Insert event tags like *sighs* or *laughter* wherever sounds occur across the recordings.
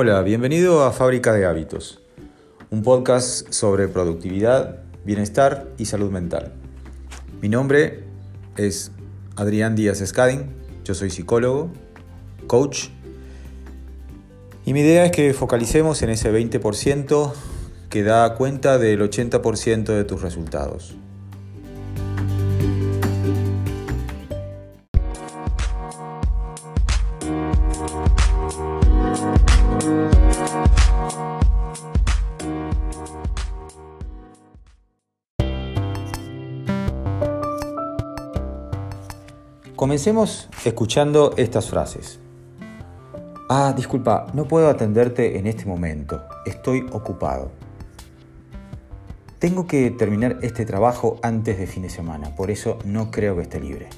Hola, bienvenido a Fábrica de Hábitos, un podcast sobre productividad, bienestar y salud mental. Mi nombre es Adrián Díaz Escadín, yo soy psicólogo, coach, y mi idea es que focalicemos en ese 20% que da cuenta del 80% de tus resultados. Comencemos escuchando estas frases. Ah, disculpa, no puedo atenderte en este momento. Estoy ocupado. Tengo que terminar este trabajo antes de fin de semana, por eso no creo que esté libre.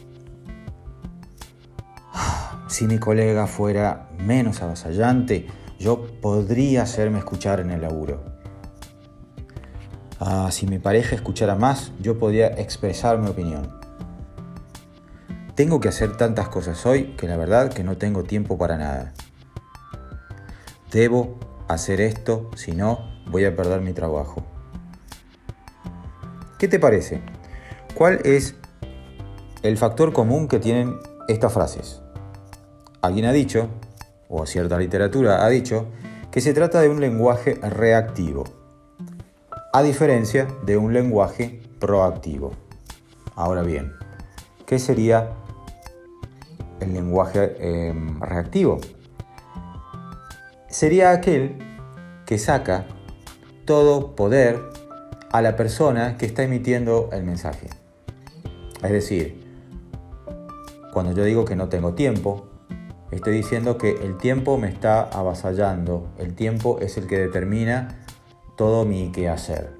*sighs* Si mi colega fuera menos avasallante, yo podría hacerme escuchar en el laburo. Ah, si mi pareja escuchara más, yo podría expresar mi opinión. Tengo que hacer tantas cosas hoy que la verdad que no tengo tiempo para nada. Debo hacer esto, si no, voy a perder mi trabajo. ¿Qué te parece? ¿Cuál es el factor común que tienen estas frases? Alguien ha dicho, o cierta literatura ha dicho, que se trata de un lenguaje reactivo, a diferencia de un lenguaje proactivo. Ahora bien, ¿qué sería el lenguaje em, reactivo. Sería aquel que saca todo poder a la persona que está emitiendo el mensaje. Es decir, cuando yo digo que no tengo tiempo, estoy diciendo que el tiempo me está avasallando, el tiempo es el que determina todo mi quehacer.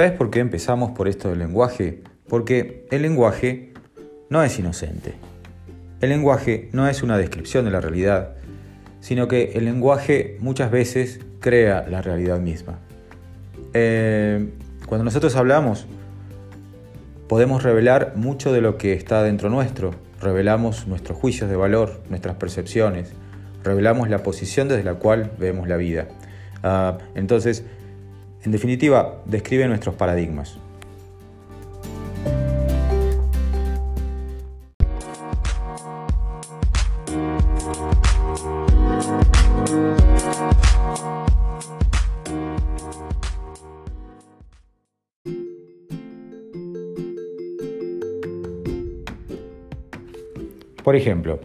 Sabes por qué empezamos por esto del lenguaje? Porque el lenguaje no es inocente. El lenguaje no es una descripción de la realidad, sino que el lenguaje muchas veces crea la realidad misma. Eh, cuando nosotros hablamos, podemos revelar mucho de lo que está dentro nuestro. Revelamos nuestros juicios de valor, nuestras percepciones, revelamos la posición desde la cual vemos la vida. Ah, entonces, en definitiva, describe nuestros paradigmas. Por ejemplo,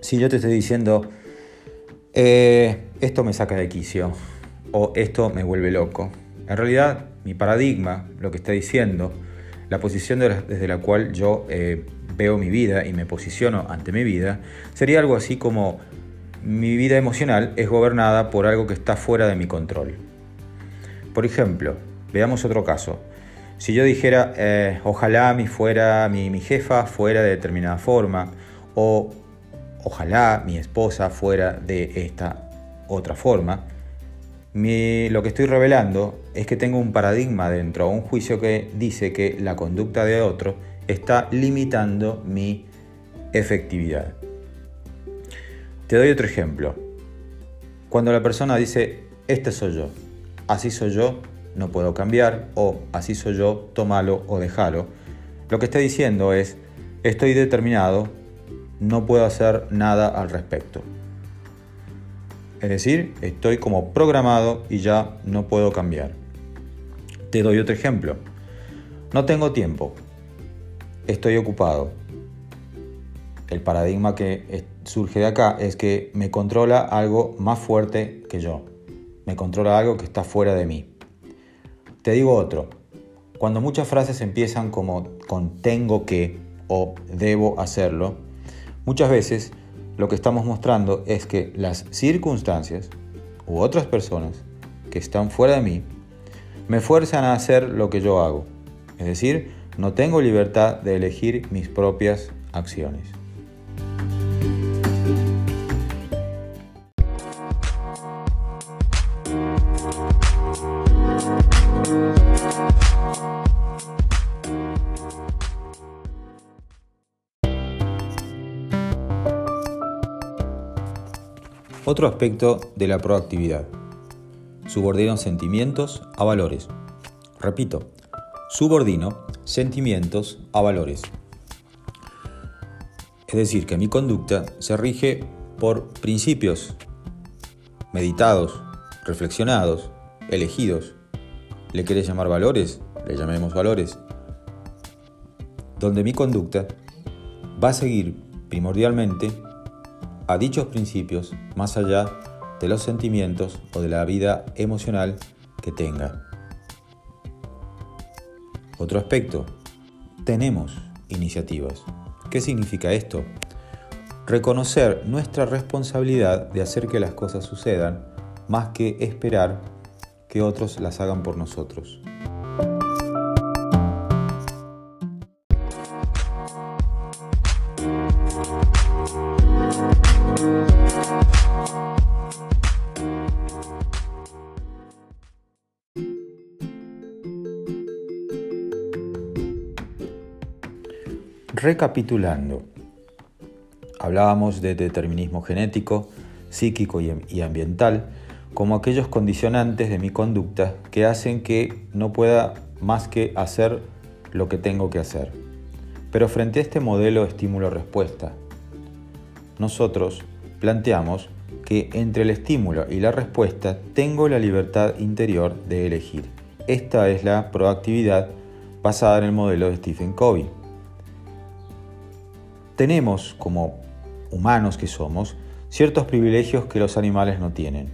si yo te estoy diciendo, eh, esto me saca de quicio, o esto me vuelve loco. En realidad, mi paradigma, lo que está diciendo, la posición desde la cual yo eh, veo mi vida y me posiciono ante mi vida, sería algo así como mi vida emocional es gobernada por algo que está fuera de mi control. Por ejemplo, veamos otro caso. Si yo dijera, eh, ojalá mi, fuera, mi jefa fuera de determinada forma, o ojalá mi esposa fuera de esta otra forma, lo que estoy revelando es que tengo un paradigma dentro, un juicio que dice que la conducta de otro está limitando mi efectividad. Te doy otro ejemplo. Cuando la persona dice, este soy yo, así soy yo, no puedo cambiar, o así soy yo, tómalo o déjalo, lo que está diciendo es, estoy determinado, no puedo hacer nada al respecto. Es decir, estoy como programado y ya no puedo cambiar. Te doy otro ejemplo. No tengo tiempo. Estoy ocupado. El paradigma que surge de acá es que me controla algo más fuerte que yo. Me controla algo que está fuera de mí. Te digo otro. Cuando muchas frases empiezan como con tengo que o debo hacerlo, muchas veces lo que estamos mostrando es que las circunstancias u otras personas que están fuera de mí me fuerzan a hacer lo que yo hago. Es decir, no tengo libertad de elegir mis propias acciones. Otro aspecto de la proactividad. Subordino sentimientos a valores. Repito, subordino sentimientos a valores. Es decir, que mi conducta se rige por principios meditados, reflexionados, elegidos. ¿Le querés llamar valores? Le llamemos valores. Donde mi conducta va a seguir primordialmente a dichos principios más allá de los sentimientos o de la vida emocional que tenga. Otro aspecto, tenemos iniciativas. ¿Qué significa esto? Reconocer nuestra responsabilidad de hacer que las cosas sucedan más que esperar que otros las hagan por nosotros. Recapitulando, hablábamos de determinismo genético, psíquico y ambiental como aquellos condicionantes de mi conducta que hacen que no pueda más que hacer lo que tengo que hacer. Pero frente a este modelo estímulo-respuesta, nosotros planteamos que entre el estímulo y la respuesta tengo la libertad interior de elegir. Esta es la proactividad basada en el modelo de Stephen Covey tenemos, como humanos que somos, ciertos privilegios que los animales no tienen.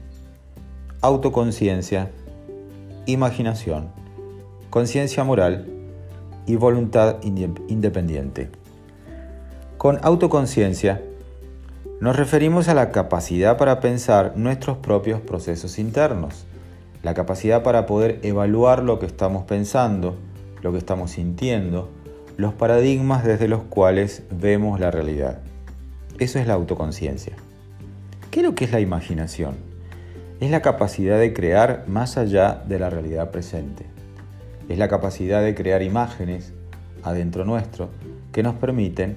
Autoconciencia, imaginación, conciencia moral y voluntad independiente. Con autoconciencia nos referimos a la capacidad para pensar nuestros propios procesos internos, la capacidad para poder evaluar lo que estamos pensando, lo que estamos sintiendo, los paradigmas desde los cuales vemos la realidad. Eso es la autoconciencia. ¿Qué es lo que es la imaginación? Es la capacidad de crear más allá de la realidad presente. Es la capacidad de crear imágenes adentro nuestro que nos permiten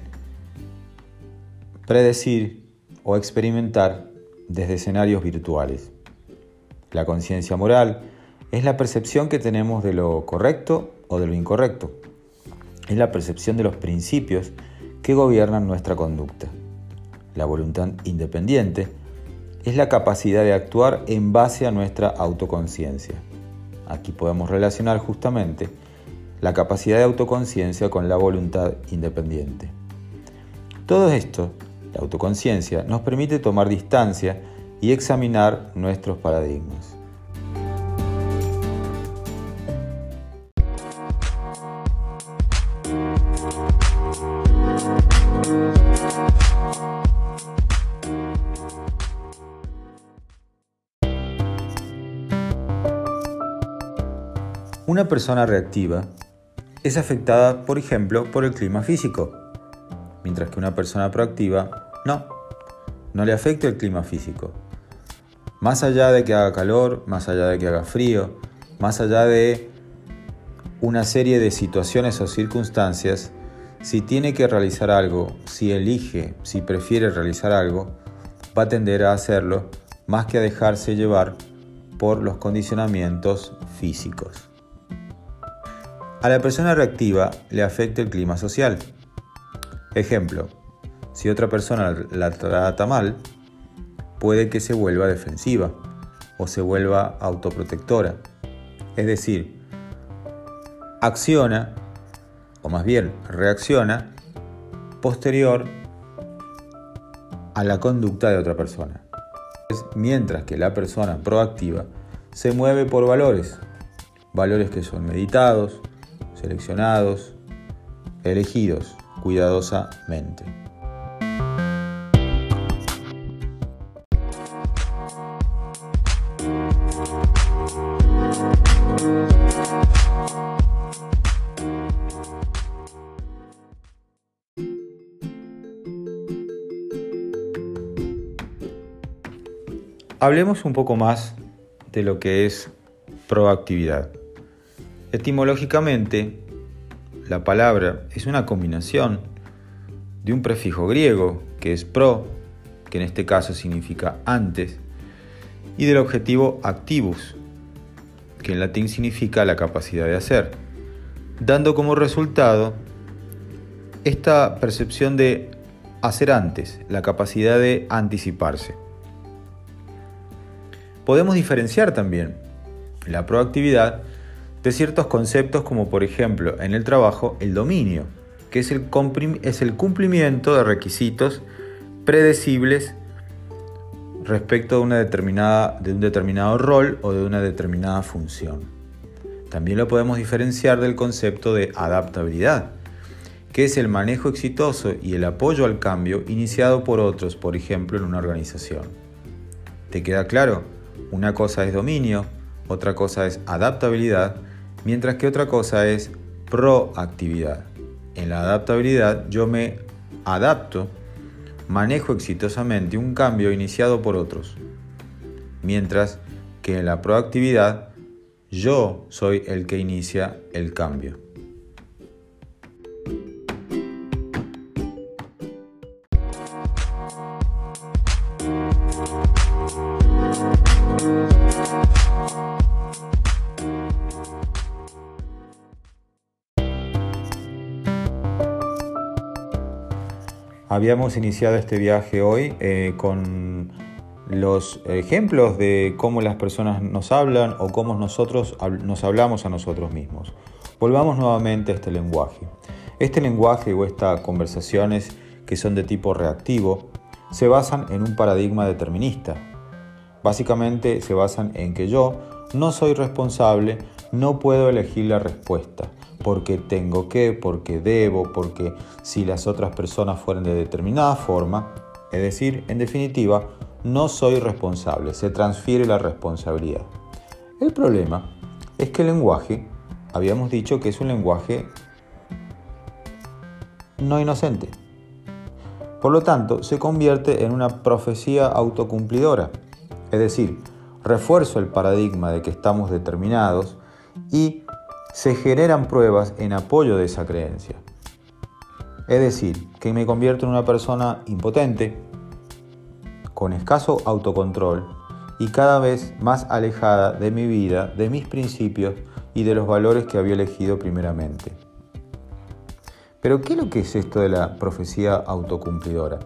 predecir o experimentar desde escenarios virtuales. La conciencia moral es la percepción que tenemos de lo correcto o de lo incorrecto es la percepción de los principios que gobiernan nuestra conducta. La voluntad independiente es la capacidad de actuar en base a nuestra autoconciencia. Aquí podemos relacionar justamente la capacidad de autoconciencia con la voluntad independiente. Todo esto, la autoconciencia, nos permite tomar distancia y examinar nuestros paradigmas. Una persona reactiva es afectada, por ejemplo, por el clima físico, mientras que una persona proactiva no, no le afecta el clima físico. Más allá de que haga calor, más allá de que haga frío, más allá de una serie de situaciones o circunstancias, si tiene que realizar algo, si elige, si prefiere realizar algo, va a tender a hacerlo más que a dejarse llevar por los condicionamientos físicos. A la persona reactiva le afecta el clima social. Ejemplo, si otra persona la trata mal, puede que se vuelva defensiva o se vuelva autoprotectora. Es decir, acciona, o más bien reacciona, posterior a la conducta de otra persona. Mientras que la persona proactiva se mueve por valores, valores que son meditados, seleccionados, elegidos cuidadosamente. Hablemos un poco más de lo que es proactividad. Etimológicamente, la palabra es una combinación de un prefijo griego que es pro que en este caso significa antes, y del objetivo activus, que en latín significa la capacidad de hacer, dando como resultado esta percepción de hacer antes, la capacidad de anticiparse. Podemos diferenciar también la proactividad de ciertos conceptos como por ejemplo en el trabajo el dominio, que es el, cumplimiento de requisitos predecibles respecto de, una determinada, de un determinado rol o de una determinada función. También lo podemos diferenciar del concepto de adaptabilidad, que es el manejo exitoso y el apoyo al cambio iniciado por otros, por ejemplo, en una organización. ¿Te queda claro? Una cosa es dominio, otra cosa es adaptabilidad, mientras que otra cosa es proactividad. En la adaptabilidad yo me adapto manejo exitosamente un cambio iniciado por otros, mientras que en la proactividad yo soy el que inicia el cambio. Habíamos iniciado este viaje hoy eh, con los ejemplos de cómo las personas nos hablan o cómo nosotros nos hablamos a nosotros mismos. Volvamos nuevamente a este lenguaje. Este lenguaje o estas conversaciones que son de tipo reactivo se basan en un paradigma determinista. Básicamente se basan en que yo no soy responsable, no puedo elegir la respuesta porque tengo que, porque debo, porque si las otras personas fueran de determinada forma, es decir, en definitiva, no soy responsable, se transfiere la responsabilidad. El problema es que el lenguaje, habíamos dicho que es un lenguaje no inocente. Por lo tanto, se convierte en una profecía autocumplidora, es decir, refuerzo el paradigma de que estamos determinados y se generan pruebas en apoyo de esa creencia. Es decir, que me convierto en una persona impotente, con escaso autocontrol y cada vez más alejada de mi vida, de mis principios y de los valores que había elegido primeramente. Pero ¿qué es lo que es esto de la profecía autocumplidora?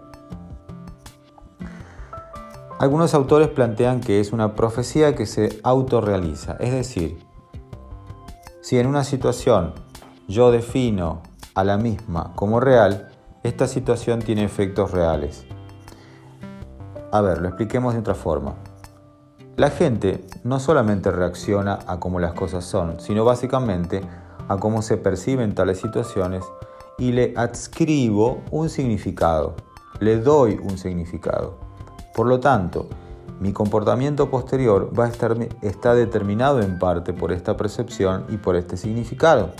Algunos autores plantean que es una profecía que se autorrealiza, es decir, si en una situación yo defino a la misma como real, esta situación tiene efectos reales. A ver, lo expliquemos de otra forma. La gente no solamente reacciona a cómo las cosas son, sino básicamente a cómo se perciben tales situaciones y le adscribo un significado, le doy un significado. Por lo tanto, mi comportamiento posterior va a estar está determinado en parte por esta percepción y por este significado.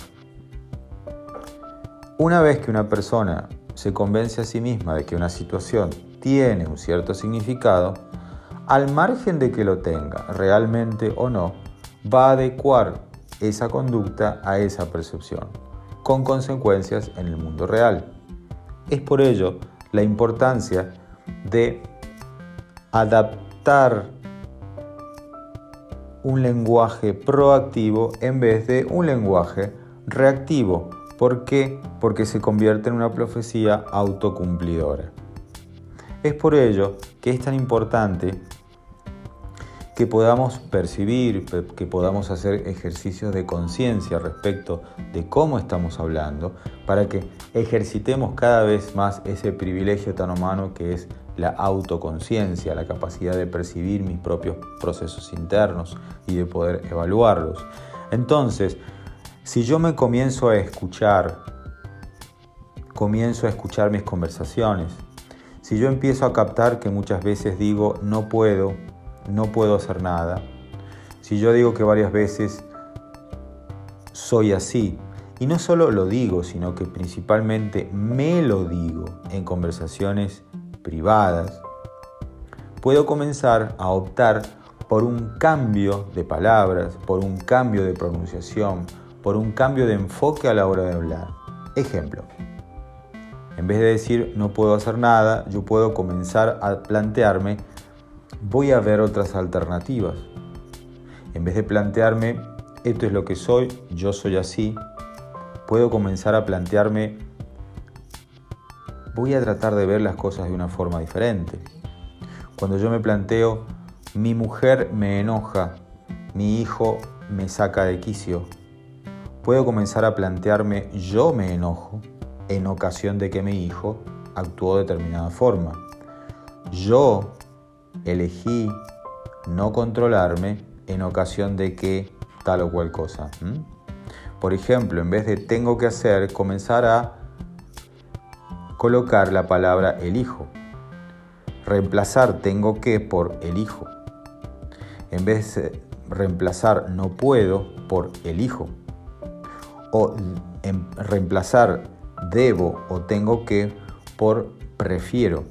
Una vez que una persona se convence a sí misma de que una situación tiene un cierto significado, al margen de que lo tenga realmente o no, va a adecuar esa conducta a esa percepción, con consecuencias en el mundo real. Es por ello la importancia de adaptar un lenguaje proactivo en vez de un lenguaje reactivo. ¿Por qué? Porque se convierte en una profecía autocumplidora. Es por ello que es tan importante que podamos percibir, que podamos hacer ejercicios de conciencia respecto de cómo estamos hablando, para que ejercitemos cada vez más ese privilegio tan humano que es la autoconciencia, la capacidad de percibir mis propios procesos internos y de poder evaluarlos. Entonces, si yo me comienzo a escuchar, comienzo a escuchar mis conversaciones, si yo empiezo a captar que muchas veces digo no puedo, no puedo hacer nada, si yo digo que varias veces soy así, y no solo lo digo, sino que principalmente me lo digo en conversaciones privadas, puedo comenzar a optar por un cambio de palabras, por un cambio de pronunciación, por un cambio de enfoque a la hora de hablar. Ejemplo, En vez de decir no puedo hacer nada, yo puedo comenzar a plantearme voy a ver otras alternativas. En vez de plantearme esto es lo que soy, yo soy así, puedo comenzar a plantearme voy a tratar de ver las cosas de una forma diferente. Cuando yo me planteo mi mujer me enoja, mi hijo me saca de quicio, puedo comenzar a plantearme yo me enojo en ocasión de que mi hijo actuó de determinada forma. Yo elegí no controlarme en ocasión de que tal o cual cosa. Por ejemplo, en vez de tengo que hacer, comenzar a colocar la palabra elijo. Reemplazar tengo que por elijo. En vez de reemplazar no puedo por elijo. O reemplazar debo o tengo que por prefiero.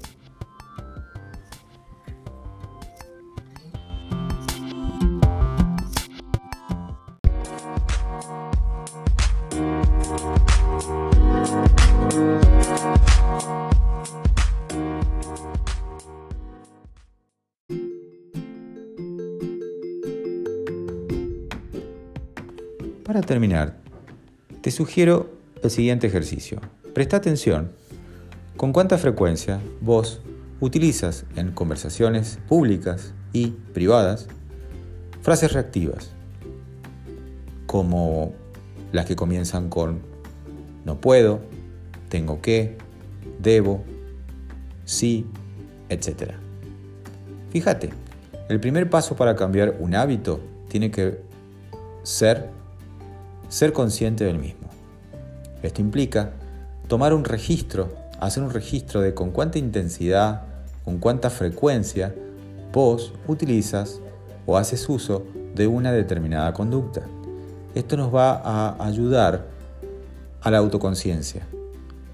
Para terminar, te sugiero el siguiente ejercicio. Presta atención con cuánta frecuencia vos utilizas en conversaciones públicas y privadas frases reactivas, como las que comienzan con no puedo, tengo que, debo, sí, etc. Fíjate, el primer paso para cambiar un hábito tiene que ser ser consciente del mismo. Esto implica tomar un registro, hacer un registro de con cuánta intensidad, con cuánta frecuencia vos utilizas o haces uso de una determinada conducta. Esto nos va a ayudar a la autoconciencia.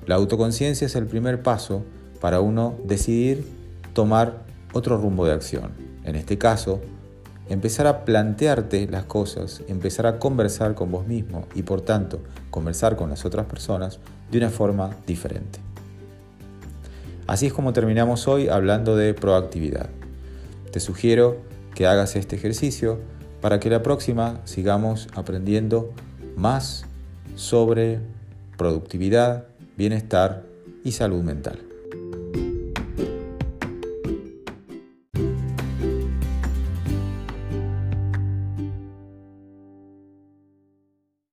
La autoconciencia es el primer paso para uno decidir tomar otro rumbo de acción. En este caso, empezar a plantearte las cosas, empezar a conversar con vos mismo y por tanto conversar con las otras personas de una forma diferente. Así es como terminamos hoy hablando de proactividad. Te sugiero que hagas este ejercicio para que la próxima sigamos aprendiendo más sobre productividad, bienestar y salud mental.